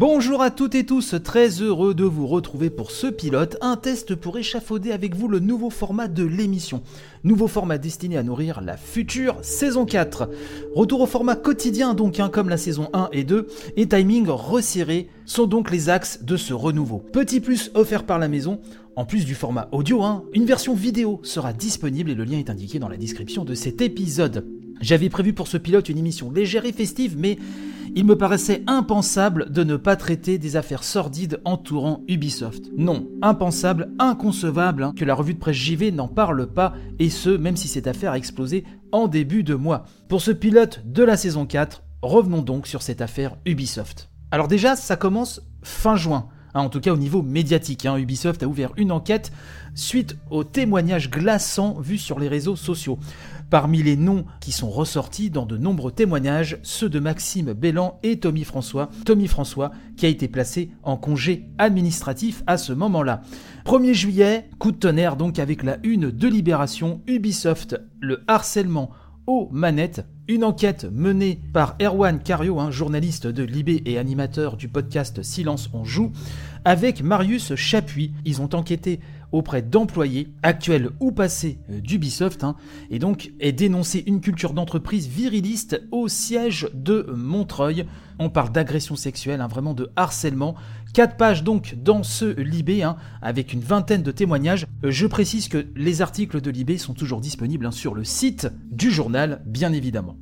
Bonjour à toutes et tous, très heureux de vous retrouver pour ce pilote, un test pour échafauder avec vous le nouveau format de l'émission. Nouveau format destiné à nourrir la future saison 4. Retour au format quotidien donc, hein, comme la saison 1 et 2, et timing resserré sont donc les axes de ce renouveau. Petit plus offert par la maison, en plus du format audio, hein, une version vidéo sera disponible et le lien est indiqué dans la description de cet épisode. J'avais prévu pour ce pilote une émission légère et festive, mais il me paraissait impensable de ne pas traiter des affaires sordides entourant Ubisoft. Non, impensable, inconcevable hein, que la revue de presse JV n'en parle pas, et ce, même si cette affaire a explosé en début de mois. Pour ce pilote de la saison 4, revenons donc sur cette affaire Ubisoft. Alors déjà, ça commence fin juin. Hein, en tout cas au niveau médiatique. Hein. Ubisoft a ouvert une enquête suite aux témoignages glaçants vus sur les réseaux sociaux. Parmi les noms qui sont ressortis dans de nombreux témoignages, ceux de Maxime Bellan et Tommy François. Tommy François qui a été placé en congé administratif à ce moment-là. 1er juillet, coup de tonnerre donc avec la une de Libération, Ubisoft, le harcèlement aux manettes. Une enquête menée par Erwan Cario, un journaliste de Libé et animateur du podcast Silence on joue, avec Marius Chapuis. Ils ont enquêté auprès d'employés, actuels ou passés euh, d'Ubisoft, hein, et donc est dénoncé une culture d'entreprise viriliste au siège de Montreuil. On parle d'agression sexuelle, hein, vraiment de harcèlement. Quatre pages donc dans ce Libé, hein, avec une vingtaine de témoignages. Euh, je précise que les articles de Libé sont toujours disponibles sur le site du journal, bien évidemment.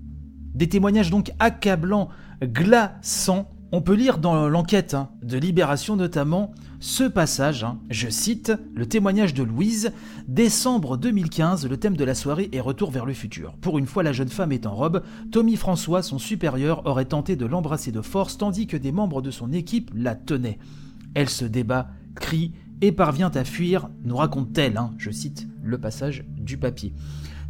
Des témoignages donc accablants, glaçants, on peut lire dans l'enquête hein, de Libération notamment ce passage, hein, je cite, le témoignage de Louise, décembre 2015, le thème de la soirée est retour vers le futur. Pour une fois la jeune femme est en robe, Tommy François, son supérieur, aurait tenté de l'embrasser de force tandis que des membres de son équipe la tenaient. Elle se débat, crie et parvient à fuir, nous raconte-t-elle, hein, je cite le passage du papier.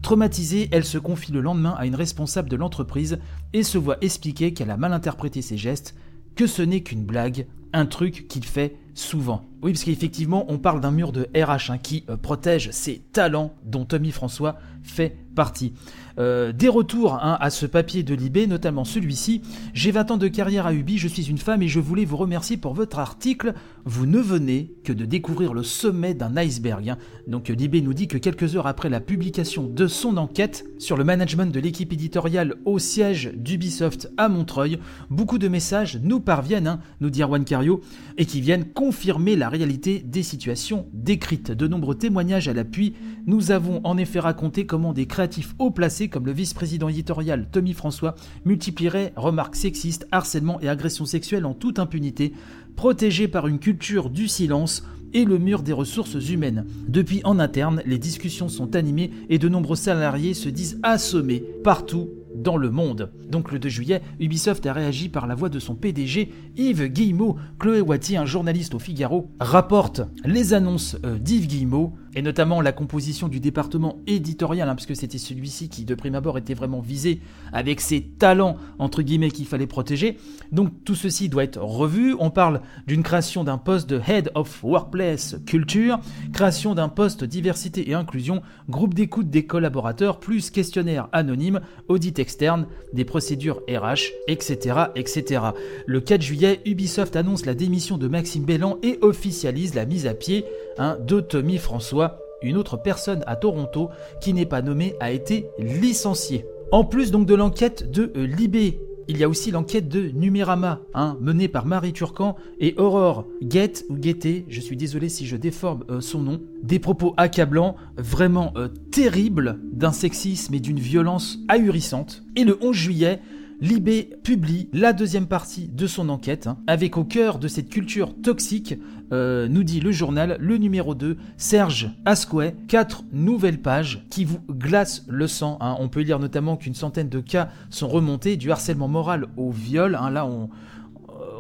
Traumatisée, elle se confie le lendemain à une responsable de l'entreprise et se voit expliquer qu'elle a mal interprété ses gestes, que ce n'est qu'une blague, un truc qu'il fait souvent. Oui, parce qu'effectivement, on parle d'un mur de RH hein, qui euh, protège ses talents, dont Tommy François fait partie. Euh, des retours hein, à ce papier de Libé, notamment celui-ci. J'ai 20 ans de carrière à Ubi, je suis une femme et je voulais vous remercier pour votre article. Vous ne venez que de découvrir le sommet d'un iceberg. Hein. Donc Libé nous dit que quelques heures après la publication de son enquête sur le management de l'équipe éditoriale au siège d'Ubisoft à Montreuil, beaucoup de messages nous parviennent, nous dit Erwan Cario, et qui viennent confirmer la réalité des situations décrites. De nombreux témoignages à l'appui, nous avons en effet raconté comment des créatifs haut placés comme le vice-président éditorial Tommy François multiplieraient remarques sexistes, harcèlement et agressions sexuelles en toute impunité, protégés par une culture du silence et le mur des ressources humaines. Depuis en interne, les discussions sont animées et de nombreux salariés se disent assommés partout dans le monde. Donc le 2 juillet, Ubisoft a réagi par la voix de son PDG Yves Guillemot. Chloé Wattier, un journaliste au Figaro, rapporte les annonces euh, d'Yves Guillemot et notamment la composition du département éditorial, hein, parce que c'était celui-ci qui de prime abord était vraiment visé avec ses talents entre guillemets qu'il fallait protéger. Donc tout ceci doit être revu. On parle d'une création d'un poste de Head of Workplace Culture, création d'un poste diversité et inclusion, groupe d'écoute des collaborateurs, plus questionnaire anonyme, audit externe, des procédures RH, etc., etc. Le 4 juillet, Ubisoft annonce la démission de Maxime Bellan et officialise la mise à pied hein, de Tommy François. Une autre personne à Toronto qui n'est pas nommée a été licenciée. En plus donc de l'enquête de euh, Libé, il y a aussi l'enquête de Numérama, hein, menée par Marie Turcan et Aurore Guette ou Guetté, je suis désolé si je déforme euh, son nom, des propos accablants, vraiment euh, terribles, d'un sexisme et d'une violence ahurissante. Et le 11 juillet, Libé publie la deuxième partie de son enquête, hein, avec au cœur de cette culture toxique, euh, nous dit le journal, le numéro 2, Serge Asquet, quatre nouvelles pages qui vous glacent le sang. Hein. On peut lire notamment qu'une centaine de cas sont remontés, du harcèlement moral au viol. Hein. Là, on,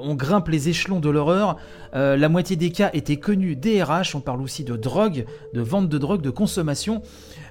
euh, grimpe les échelons de l'horreur. Euh, la moitié des cas étaient connus des. On parle aussi de drogue, de vente de drogue, de consommation.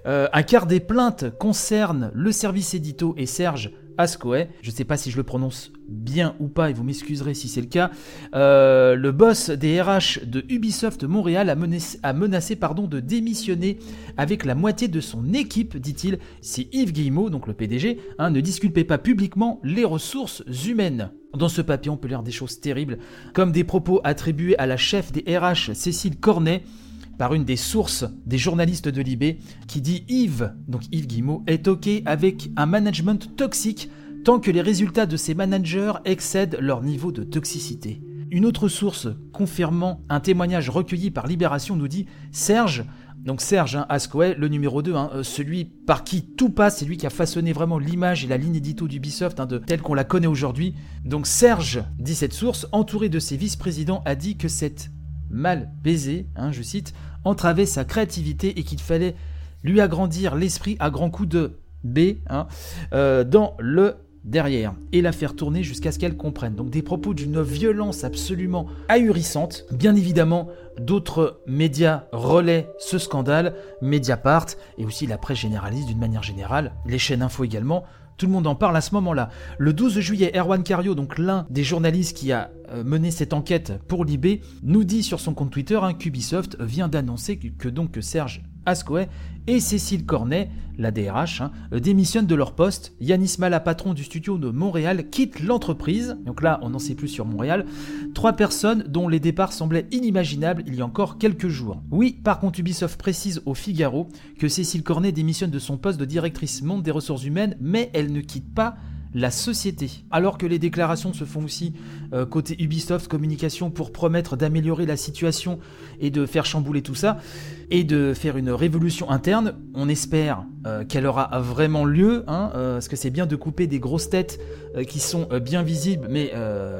un quart des plaintes concernent le service édito et Serge Ascoe. Je ne sais pas si je le prononce bien ou pas, et vous m'excuserez si c'est le cas. Euh, le boss des RH de Ubisoft Montréal a menacé, pardon, de démissionner avec la moitié de son équipe, dit-il, si Yves Guillemot, donc le PDG, hein, ne disculpait pas publiquement les ressources humaines. Dans ce papier, on peut lire des choses terribles, comme des propos attribués à la chef des RH, Cécile Cornet, par une des sources des journalistes de Libé, qui dit Yves, donc Yves Guillemot, est OK avec un management toxique tant que les résultats de ses managers excèdent leur niveau de toxicité. Une autre source confirmant un témoignage recueilli par Libération nous dit Serge, donc Serge hein, le numéro 2, hein, euh, celui par qui tout passe, c'est lui qui a façonné vraiment l'image et la ligne édito d'Ubisoft hein, telle qu'on la connaît aujourd'hui. Donc Serge, dit cette source, entouré de ses vice-présidents, a dit que cette mal baisé, hein, je cite, entravait sa créativité et qu'il fallait lui agrandir l'esprit à grands coups de B hein, euh, dans le derrière et la faire tourner jusqu'à ce qu'elle comprenne. Donc des propos d'une violence absolument ahurissante. Bien évidemment, d'autres médias relaient ce scandale, Mediapart et aussi la presse généraliste d'une manière générale, les chaînes info également. Tout le monde en parle à ce moment-là. Le 12 juillet, Erwan Cario, donc l'un des journalistes qui a euh, mené cette enquête pour Libé, nous dit sur son compte Twitter hein, vient d'annoncer que, donc Serge Ascoe et Cécile Cornet, la DRH, hein, démissionnent de leur poste. Yanis Mala, patron du studio de Montréal, quitte l'entreprise. Donc là, on n'en sait plus sur Montréal. Trois personnes dont les départs semblaient inimaginables il y a encore quelques jours. Oui, par contre, Ubisoft précise au Figaro que Cécile Cornet démissionne de son poste de directrice monde des ressources humaines, mais elle ne quitte pas la société. Alors que les déclarations se font aussi euh, côté Ubisoft Communication pour promettre d'améliorer la situation et de faire chambouler tout ça, et de faire une révolution interne, on espère euh, qu'elle aura vraiment lieu, hein, euh, parce que c'est bien de couper des grosses têtes qui sont bien visibles, mais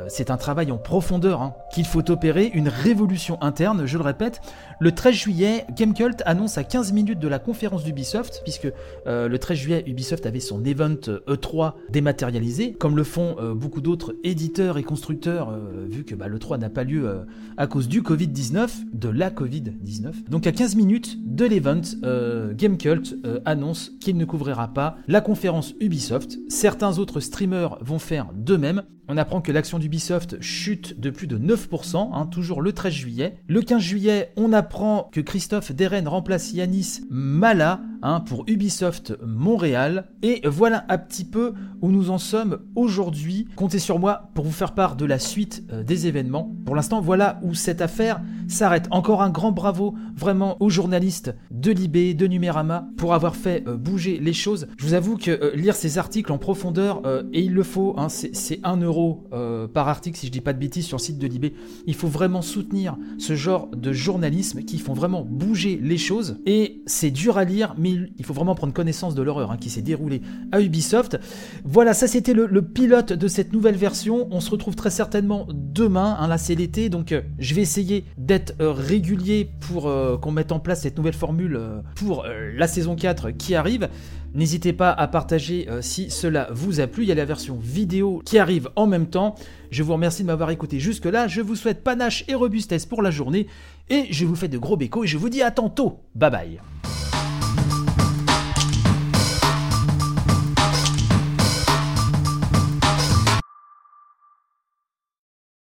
c'est un travail en profondeur hein, qu'il faut opérer, une révolution interne, je le répète. Le 13 juillet, Gamecult annonce à 15 minutes de la conférence d'Ubisoft, puisque le 13 juillet, Ubisoft avait son event E3 e dématérialisé, comme le font beaucoup d'autres éditeurs et constructeurs euh, vu que bah, le 3 n'a pas lieu euh, à cause du Covid-19, de la Covid-19. Donc à 15 minutes de l'event, euh, Gamecult annonce qu'il ne couvrira pas la conférence Ubisoft. Certains autres streamers vont faire de même. On apprend que l'action d'Ubisoft chute de plus de 9%, hein, toujours le 13 juillet. Le 15 juillet, on apprend que Christophe Deren remplace Yanis Mala hein, pour Ubisoft Montréal. Et voilà un petit peu où nous en sommes aujourd'hui. Comptez sur moi pour vous faire part de la suite euh, des événements. Pour l'instant, voilà où cette affaire s'arrête. Encore un grand bravo vraiment aux journalistes de Libé, de Numérama, pour avoir fait euh, bouger les choses. Je vous avoue que euh, lire ces articles en profondeur, et il le faut, hein, c'est un euro par article, si je dis pas de bêtises, sur le site de Libé. Il faut vraiment soutenir ce genre de journalisme qui font vraiment bouger les choses. Et c'est dur à lire, mais il faut vraiment prendre connaissance de l'horreur hein, qui s'est déroulée à Ubisoft. Voilà, ça c'était le, pilote de cette nouvelle version. On se retrouve très certainement demain. Hein, là, c'est l'été, donc euh, je vais essayer d'être euh, régulier pour qu'on mette en place cette nouvelle formule pour la saison 4 qui arrive. N'hésitez pas à partager euh, si cela vous a plu. Il y a la version vidéo qui arrive en même temps. Je vous remercie de m'avoir écouté jusque-là. Je vous souhaite panache et robustesse pour la journée. Et je vous fais de gros bécos et je vous dis à tantôt. Bye bye.